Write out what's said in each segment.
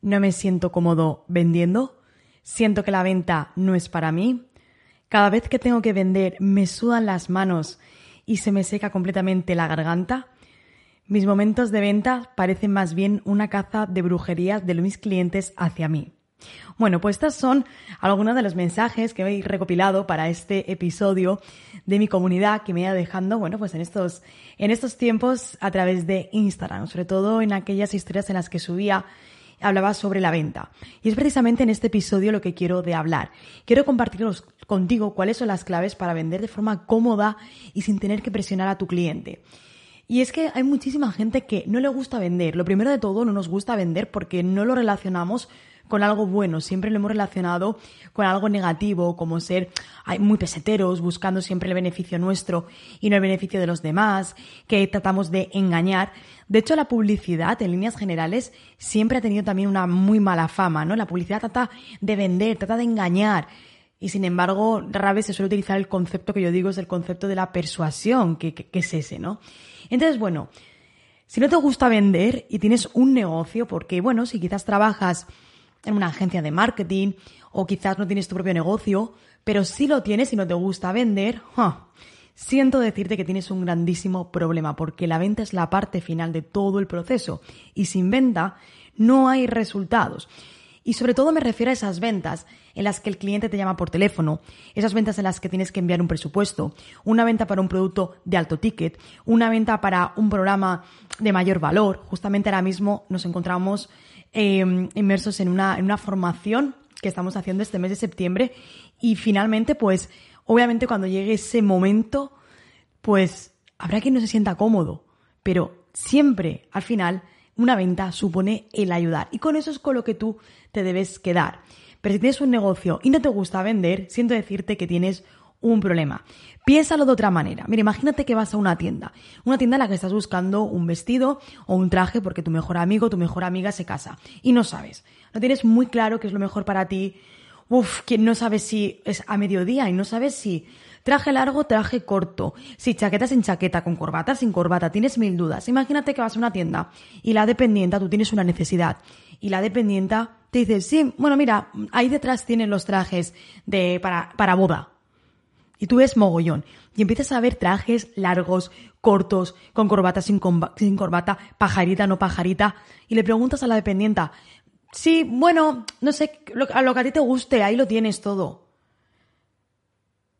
No me siento cómodo vendiendo. Siento que la venta no es para mí. Cada vez que tengo que vender me sudan las manos y se me seca completamente la garganta. Mis momentos de venta parecen más bien una caza de brujerías de mis clientes hacia mí. Bueno, pues estos son algunos de los mensajes que he recopilado para este episodio de mi comunidad que me ido dejando, bueno, pues en estos, en estos tiempos a través de Instagram, sobre todo en aquellas historias en las que subía hablaba sobre la venta. Y es precisamente en este episodio lo que quiero de hablar. Quiero compartir contigo cuáles son las claves para vender de forma cómoda y sin tener que presionar a tu cliente. Y es que hay muchísima gente que no le gusta vender. Lo primero de todo, no nos gusta vender porque no lo relacionamos con algo bueno, siempre lo hemos relacionado con algo negativo, como ser muy peseteros, buscando siempre el beneficio nuestro y no el beneficio de los demás, que tratamos de engañar. De hecho, la publicidad, en líneas generales, siempre ha tenido también una muy mala fama, ¿no? La publicidad trata de vender, trata de engañar. Y sin embargo, rara vez se suele utilizar el concepto que yo digo es el concepto de la persuasión, que, que es ese, ¿no? Entonces, bueno, si no te gusta vender y tienes un negocio, porque bueno, si quizás trabajas en una agencia de marketing o quizás no tienes tu propio negocio, pero si lo tienes y no te gusta vender, siento decirte que tienes un grandísimo problema porque la venta es la parte final de todo el proceso y sin venta no hay resultados. Y sobre todo me refiero a esas ventas en las que el cliente te llama por teléfono, esas ventas en las que tienes que enviar un presupuesto, una venta para un producto de alto ticket, una venta para un programa de mayor valor. Justamente ahora mismo nos encontramos Em, inmersos en una, en una formación que estamos haciendo este mes de septiembre. Y finalmente, pues, obviamente cuando llegue ese momento, pues habrá quien no se sienta cómodo, pero siempre, al final, una venta supone el ayudar. Y con eso es con lo que tú te debes quedar. Pero si tienes un negocio y no te gusta vender, siento decirte que tienes un problema. Piénsalo de otra manera. Mira, imagínate que vas a una tienda. Una tienda en la que estás buscando un vestido o un traje porque tu mejor amigo, tu mejor amiga se casa. Y no sabes. No tienes muy claro qué es lo mejor para ti. Uf, que no sabes si es a mediodía y no sabes si traje largo, traje corto, si chaqueta sin chaqueta, con corbata, sin corbata, tienes mil dudas. Imagínate que vas a una tienda y la dependienta, tú tienes una necesidad y la dependienta te dice, sí, bueno, mira, ahí detrás tienen los trajes de, para, para boda y tú ves mogollón. Y empiezas a ver trajes largos, cortos, con corbata, sin, sin corbata, pajarita, no pajarita. Y le preguntas a la dependienta, sí, bueno, no sé, a lo que a ti te guste, ahí lo tienes todo.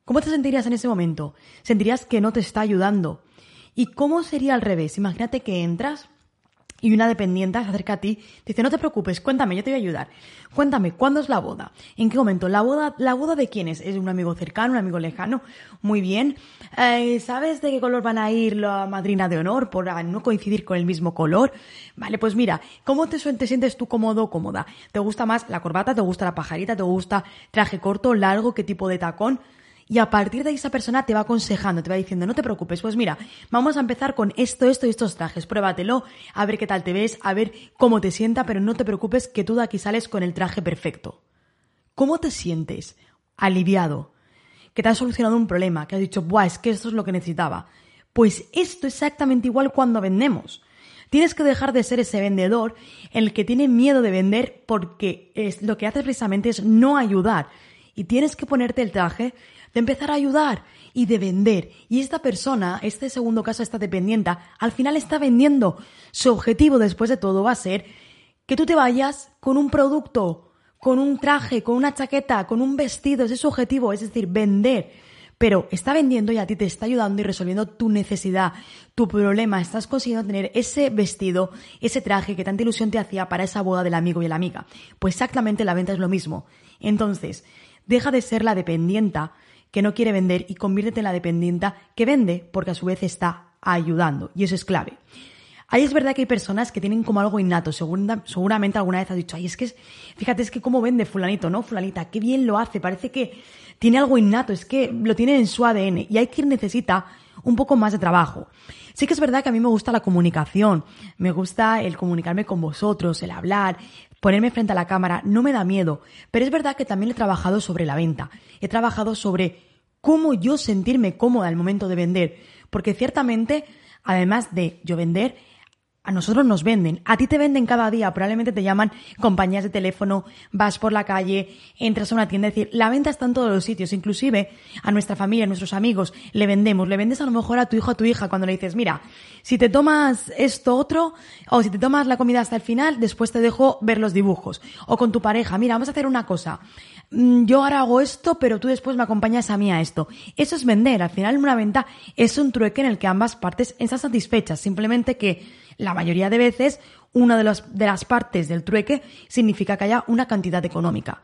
¿Cómo te sentirías en ese momento? Sentirías que no te está ayudando. ¿Y cómo sería al revés? Imagínate que entras y una dependiente se acerca a ti, dice, no te preocupes, cuéntame, yo te voy a ayudar. Cuéntame, ¿cuándo es la boda? ¿En qué momento? ¿La boda, la boda de quién es? ¿Es un amigo cercano, un amigo lejano? Muy bien. Eh, ¿Sabes de qué color van a ir la madrina de honor por no coincidir con el mismo color? Vale, pues mira, ¿cómo te, te sientes tú cómodo o cómoda? ¿Te gusta más la corbata? ¿Te gusta la pajarita? ¿Te gusta traje corto, largo? ¿Qué tipo de tacón? Y a partir de ahí esa persona te va aconsejando, te va diciendo, no te preocupes, pues mira, vamos a empezar con esto, esto y estos trajes, pruébatelo, a ver qué tal te ves, a ver cómo te sienta, pero no te preocupes que tú de aquí sales con el traje perfecto. ¿Cómo te sientes? Aliviado. Que te has solucionado un problema, que has dicho, buah, es que esto es lo que necesitaba. Pues esto es exactamente igual cuando vendemos. Tienes que dejar de ser ese vendedor en el que tiene miedo de vender porque es, lo que haces precisamente es no ayudar. Y tienes que ponerte el traje de empezar a ayudar y de vender. Y esta persona, este segundo caso, esta dependiente, al final está vendiendo. Su objetivo después de todo va a ser que tú te vayas con un producto, con un traje, con una chaqueta, con un vestido. Ese es su objetivo, es decir, vender pero está vendiendo y a ti te está ayudando y resolviendo tu necesidad, tu problema. Estás consiguiendo tener ese vestido, ese traje que tanta ilusión te hacía para esa boda del amigo y la amiga. Pues exactamente la venta es lo mismo. Entonces, deja de ser la dependienta que no quiere vender y conviértete en la dependienta que vende porque a su vez está ayudando. Y eso es clave. Ahí es verdad que hay personas que tienen como algo innato. seguramente alguna vez has dicho, ay, es que, fíjate, es que cómo vende fulanito, ¿no? Fulanita, qué bien lo hace. Parece que tiene algo innato, es que lo tiene en su ADN. Y hay quien necesita un poco más de trabajo. Sí que es verdad que a mí me gusta la comunicación, me gusta el comunicarme con vosotros, el hablar, ponerme frente a la cámara, no me da miedo, pero es verdad que también he trabajado sobre la venta, he trabajado sobre cómo yo sentirme cómoda al momento de vender, porque ciertamente, además de yo vender, a nosotros nos venden, a ti te venden cada día, probablemente te llaman compañías de teléfono, vas por la calle, entras a una tienda, es decir, la venta está en todos los sitios, inclusive a nuestra familia, a nuestros amigos, le vendemos, le vendes a lo mejor a tu hijo, a tu hija, cuando le dices, mira, si te tomas esto otro, o si te tomas la comida hasta el final, después te dejo ver los dibujos, o con tu pareja, mira, vamos a hacer una cosa, mm, yo ahora hago esto, pero tú después me acompañas a mí a esto. Eso es vender, al final una venta es un trueque en el que ambas partes están satisfechas, simplemente que la mayoría de veces, una de, de las partes del trueque significa que haya una cantidad económica.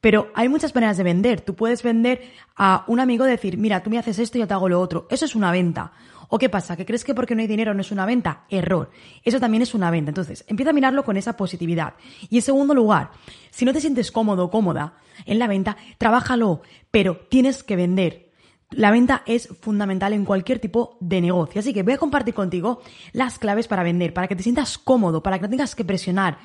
Pero hay muchas maneras de vender. Tú puedes vender a un amigo decir, mira, tú me haces esto y yo te hago lo otro. Eso es una venta. ¿O qué pasa? ¿Que crees que porque no hay dinero no es una venta? Error. Eso también es una venta. Entonces, empieza a mirarlo con esa positividad. Y en segundo lugar, si no te sientes cómodo o cómoda en la venta, trabájalo, pero tienes que vender. La venta es fundamental en cualquier tipo de negocio, así que voy a compartir contigo las claves para vender, para que te sientas cómodo, para que no tengas que presionar.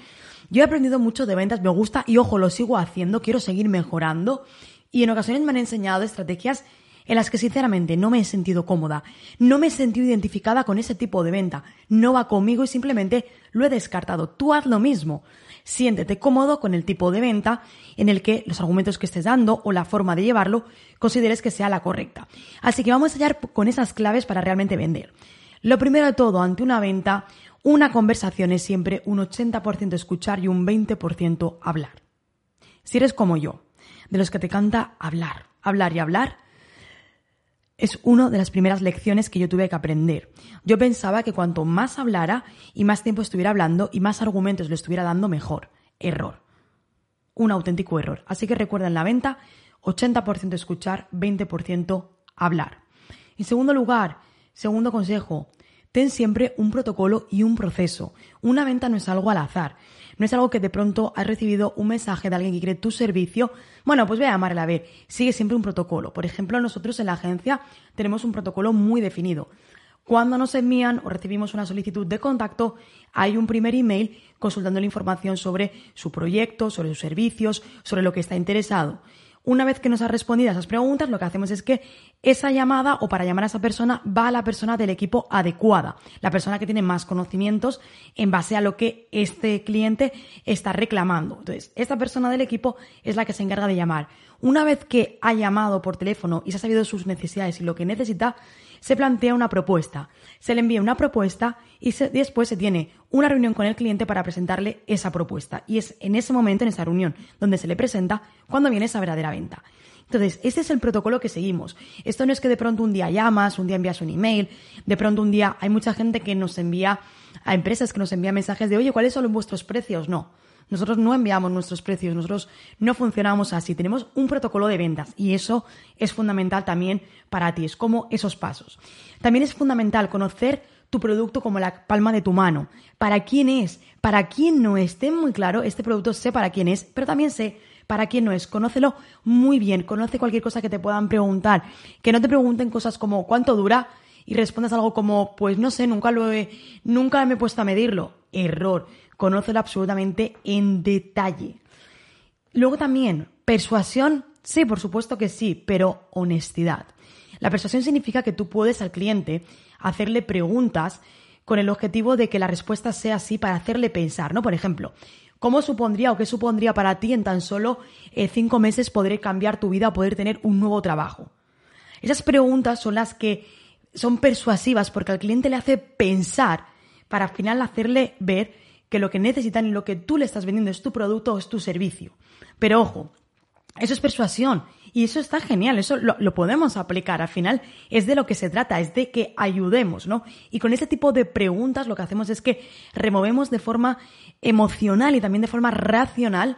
Yo he aprendido mucho de ventas, me gusta y ojo, lo sigo haciendo, quiero seguir mejorando y en ocasiones me han enseñado estrategias en las que sinceramente no me he sentido cómoda, no me he sentido identificada con ese tipo de venta, no va conmigo y simplemente lo he descartado. Tú haz lo mismo siéntete cómodo con el tipo de venta en el que los argumentos que estés dando o la forma de llevarlo consideres que sea la correcta. Así que vamos a hallar con esas claves para realmente vender. Lo primero de todo, ante una venta, una conversación es siempre un 80% escuchar y un 20% hablar. Si eres como yo, de los que te canta hablar, hablar y hablar, es una de las primeras lecciones que yo tuve que aprender. Yo pensaba que cuanto más hablara y más tiempo estuviera hablando y más argumentos le estuviera dando, mejor. Error. Un auténtico error. Así que recuerda en la venta, 80% escuchar, 20% hablar. En segundo lugar, segundo consejo, ten siempre un protocolo y un proceso. Una venta no es algo al azar. No es algo que de pronto has recibido un mensaje de alguien que quiere tu servicio. Bueno, pues voy a llamarle a ver. Sigue siempre un protocolo. Por ejemplo, nosotros en la agencia tenemos un protocolo muy definido. Cuando nos envían o recibimos una solicitud de contacto, hay un primer email consultando la información sobre su proyecto, sobre sus servicios, sobre lo que está interesado. Una vez que nos ha respondido a esas preguntas, lo que hacemos es que esa llamada o para llamar a esa persona va a la persona del equipo adecuada, la persona que tiene más conocimientos en base a lo que este cliente está reclamando. Entonces, esta persona del equipo es la que se encarga de llamar. Una vez que ha llamado por teléfono y se ha sabido sus necesidades y lo que necesita, se plantea una propuesta. Se le envía una propuesta y después se tiene una reunión con el cliente para presentarle esa propuesta. Y es en ese momento, en esa reunión, donde se le presenta cuando viene esa verdadera venta. Entonces, este es el protocolo que seguimos. Esto no es que de pronto un día llamas, un día envías un email, de pronto un día hay mucha gente que nos envía a empresas que nos envía mensajes de, oye, ¿cuáles son vuestros precios? No. Nosotros no enviamos nuestros precios, nosotros no funcionamos así. Tenemos un protocolo de ventas y eso es fundamental también para ti. Es como esos pasos. También es fundamental conocer tu producto como la palma de tu mano. ¿Para quién es? ¿Para quién no esté muy claro? Este producto sé para quién es, pero también sé para quién no es. Conócelo muy bien. Conoce cualquier cosa que te puedan preguntar. Que no te pregunten cosas como ¿cuánto dura? y respondas algo como pues no sé, nunca lo he, nunca me he puesto a medirlo. Error conócelo absolutamente en detalle. Luego también, persuasión, sí, por supuesto que sí, pero honestidad. La persuasión significa que tú puedes al cliente hacerle preguntas con el objetivo de que la respuesta sea así para hacerle pensar, ¿no? Por ejemplo, ¿cómo supondría o qué supondría para ti en tan solo eh, cinco meses poder cambiar tu vida o poder tener un nuevo trabajo? Esas preguntas son las que son persuasivas porque al cliente le hace pensar para al final hacerle ver que lo que necesitan y lo que tú le estás vendiendo es tu producto o es tu servicio. Pero ojo, eso es persuasión y eso está genial, eso lo, podemos aplicar. Al final es de lo que se trata, es de que ayudemos, ¿no? Y con ese tipo de preguntas lo que hacemos es que removemos de forma emocional y también de forma racional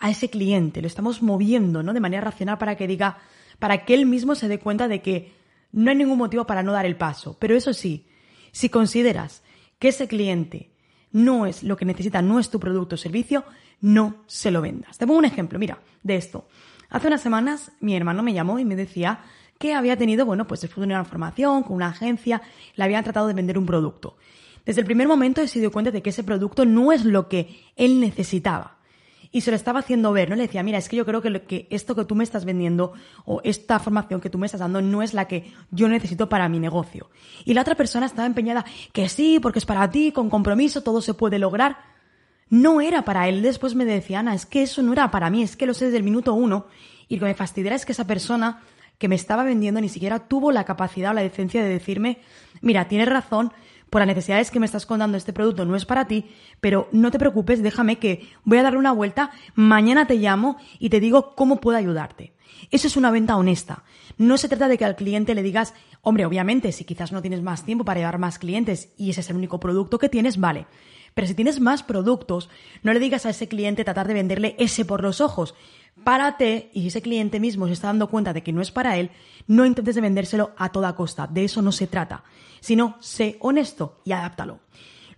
a ese cliente. Lo estamos moviendo, ¿no? De manera racional para que diga, para que él mismo se dé cuenta de que no hay ningún motivo para no dar el paso. Pero eso sí, si consideras que ese cliente no es lo que necesita, no es tu producto o servicio, no se lo vendas. Te pongo un ejemplo, mira, de esto. Hace unas semanas mi hermano me llamó y me decía que había tenido, bueno, pues después de una formación con una agencia, le habían tratado de vender un producto. Desde el primer momento se dio cuenta de que ese producto no es lo que él necesitaba y se lo estaba haciendo ver, ¿no? Le decía, mira, es que yo creo que, que esto que tú me estás vendiendo o esta formación que tú me estás dando no es la que yo necesito para mi negocio. Y la otra persona estaba empeñada, que sí, porque es para ti, con compromiso, todo se puede lograr. No era para él. Después me decía, Ana, es que eso no era para mí, es que lo sé desde el minuto uno. Y lo que me fastidiara es que esa persona que me estaba vendiendo ni siquiera tuvo la capacidad o la decencia de decirme, mira, tienes razón, por las necesidades que me estás contando este producto no es para ti, pero no te preocupes, déjame que voy a darle una vuelta, mañana te llamo y te digo cómo puedo ayudarte. Eso es una venta honesta. No se trata de que al cliente le digas, hombre, obviamente, si quizás no tienes más tiempo para llevar más clientes y ese es el único producto que tienes, vale. Pero si tienes más productos, no le digas a ese cliente tratar de venderle ese por los ojos. Párate y si ese cliente mismo se está dando cuenta de que no es para él, no intentes de vendérselo a toda costa. De eso no se trata. Sino, sé honesto y adáptalo.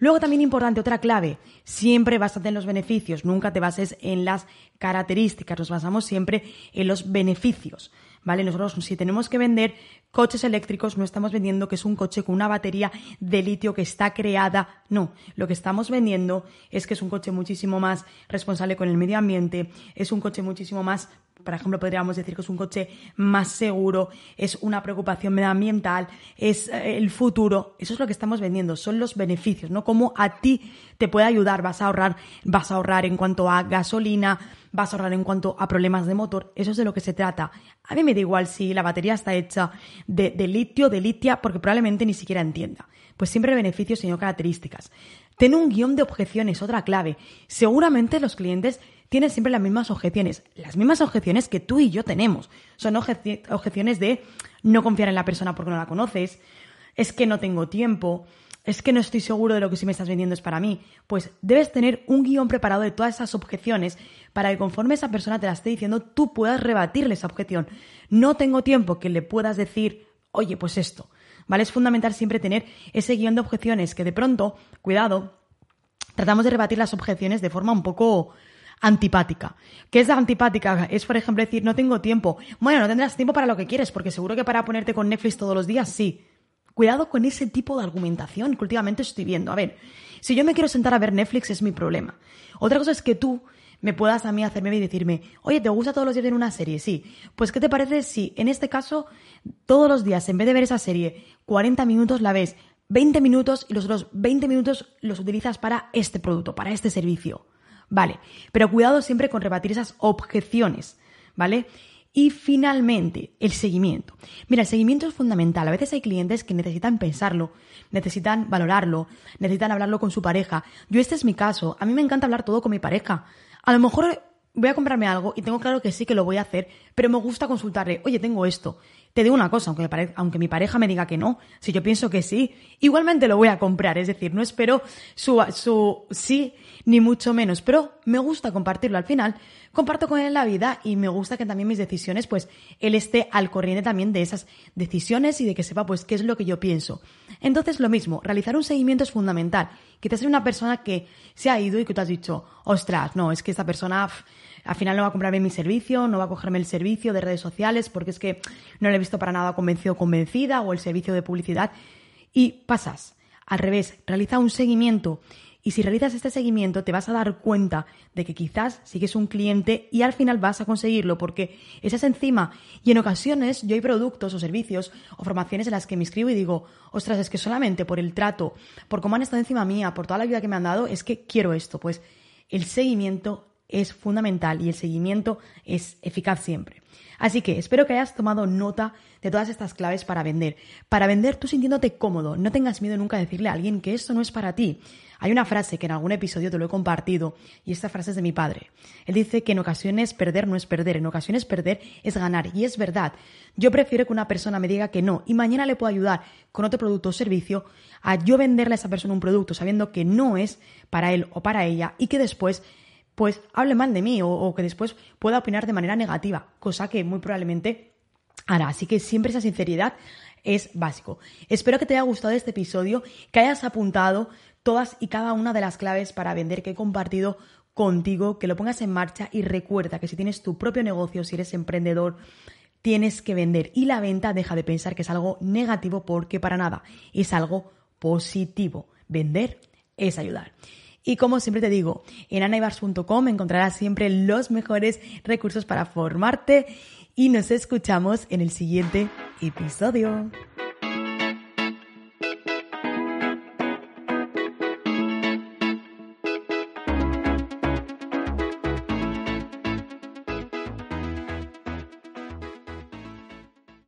Luego también importante, otra clave, siempre básate en los beneficios, nunca te bases en las características, nos basamos siempre en los beneficios. ¿vale? Nosotros si tenemos que vender coches eléctricos, no estamos vendiendo que es un coche con una batería de litio que está creada, no, lo que estamos vendiendo es que es un coche muchísimo más responsable con el medio ambiente, es un coche muchísimo más por ejemplo, podríamos decir que es un coche más seguro, es una preocupación medioambiental, es eh, el futuro. Eso es lo que estamos vendiendo, son los beneficios, ¿no? Cómo a ti te puede ayudar, vas a ahorrar, vas a ahorrar en cuanto a gasolina, vas a ahorrar en cuanto a problemas de motor, eso es de lo que se trata. A mí me da igual si la batería está hecha de, litio, de litia, porque probablemente ni siquiera entienda. Pues siempre beneficios y no características. Ten un guion de objeciones, otra clave. Seguramente los clientes tienen siempre las mismas objeciones, las mismas objeciones que tú y yo tenemos. Son objeciones de no confiar en la persona porque no la conoces, es que no tengo tiempo, es que no estoy seguro de lo que sí me estás vendiendo es para mí. Pues debes tener un guion preparado de todas esas objeciones para que conforme esa persona te la esté diciendo, tú puedas rebatirle esa objeción. No tengo tiempo que le puedas decir, oye, pues esto. ¿Vale? Es fundamental siempre tener ese guion de objeciones que de pronto, cuidado, tratamos de rebatir las objeciones de forma un poco antipática. ¿Qué es la antipática? Es, por ejemplo, decir, no tengo tiempo. Bueno, no tendrás tiempo para lo que quieres, porque seguro que para ponerte con Netflix todos los días, sí. Cuidado con ese tipo de argumentación que últimamente estoy viendo. A ver, si yo me quiero sentar a ver Netflix es mi problema. Otra cosa es que tú me puedas a mí hacerme y decirme, oye, ¿te gusta todos los días ver una serie? Sí. Pues, ¿qué te parece si en este caso todos los días, en vez de ver esa serie, 40 minutos la ves, 20 minutos y los otros 20 minutos los utilizas para este producto, para este servicio? Vale, pero cuidado siempre con rebatir esas objeciones, ¿vale? Y finalmente, el seguimiento. Mira, el seguimiento es fundamental. A veces hay clientes que necesitan pensarlo, necesitan valorarlo, necesitan hablarlo con su pareja. Yo este es mi caso. A mí me encanta hablar todo con mi pareja. A lo mejor voy a comprarme algo y tengo claro que sí que lo voy a hacer, pero me gusta consultarle, oye, tengo esto. Te digo una cosa, aunque, aunque mi pareja me diga que no, si yo pienso que sí, igualmente lo voy a comprar. Es decir, no espero su, su sí ni mucho menos, pero me gusta compartirlo al final. Comparto con él la vida y me gusta que también mis decisiones, pues él esté al corriente también de esas decisiones y de que sepa pues qué es lo que yo pienso. Entonces lo mismo, realizar un seguimiento es fundamental. Quizás sea una persona que se ha ido y que tú has dicho, ostras, no, es que esta persona al final no va a comprarme mi servicio, no va a cogerme el servicio de redes sociales porque es que no le he visto para nada convencido o convencida o el servicio de publicidad. Y pasas. Al revés, realiza un seguimiento y si realizas este seguimiento te vas a dar cuenta de que quizás sigues un cliente y al final vas a conseguirlo porque estás encima. Y en ocasiones yo hay productos o servicios o formaciones en las que me inscribo y digo, ostras, es que solamente por el trato, por cómo han estado encima mía, por toda la vida que me han dado, es que quiero esto. Pues el seguimiento es fundamental y el seguimiento es eficaz siempre. Así que espero que hayas tomado nota de todas estas claves para vender. Para vender tú sintiéndote cómodo, no tengas miedo nunca de decirle a alguien que esto no es para ti. Hay una frase que en algún episodio te lo he compartido y esta frase es de mi padre. Él dice que en ocasiones perder no es perder, en ocasiones perder es ganar y es verdad. Yo prefiero que una persona me diga que no y mañana le puedo ayudar con otro producto o servicio a yo venderle a esa persona un producto sabiendo que no es para él o para ella y que después pues hable mal de mí o, que después pueda opinar de manera negativa, cosa que muy probablemente hará. Así que siempre esa sinceridad es básico. Espero que te haya gustado este episodio, que hayas apuntado todas y cada una de las claves para vender que he compartido contigo, que lo pongas en marcha y recuerda que si tienes tu propio negocio, si eres emprendedor, tienes que vender y la venta deja de pensar que es algo negativo porque para nada es algo positivo. Vender es ayudar. Y como siempre te digo, en anaibars.com encontrarás siempre los mejores recursos para formarte y nos escuchamos en el siguiente episodio.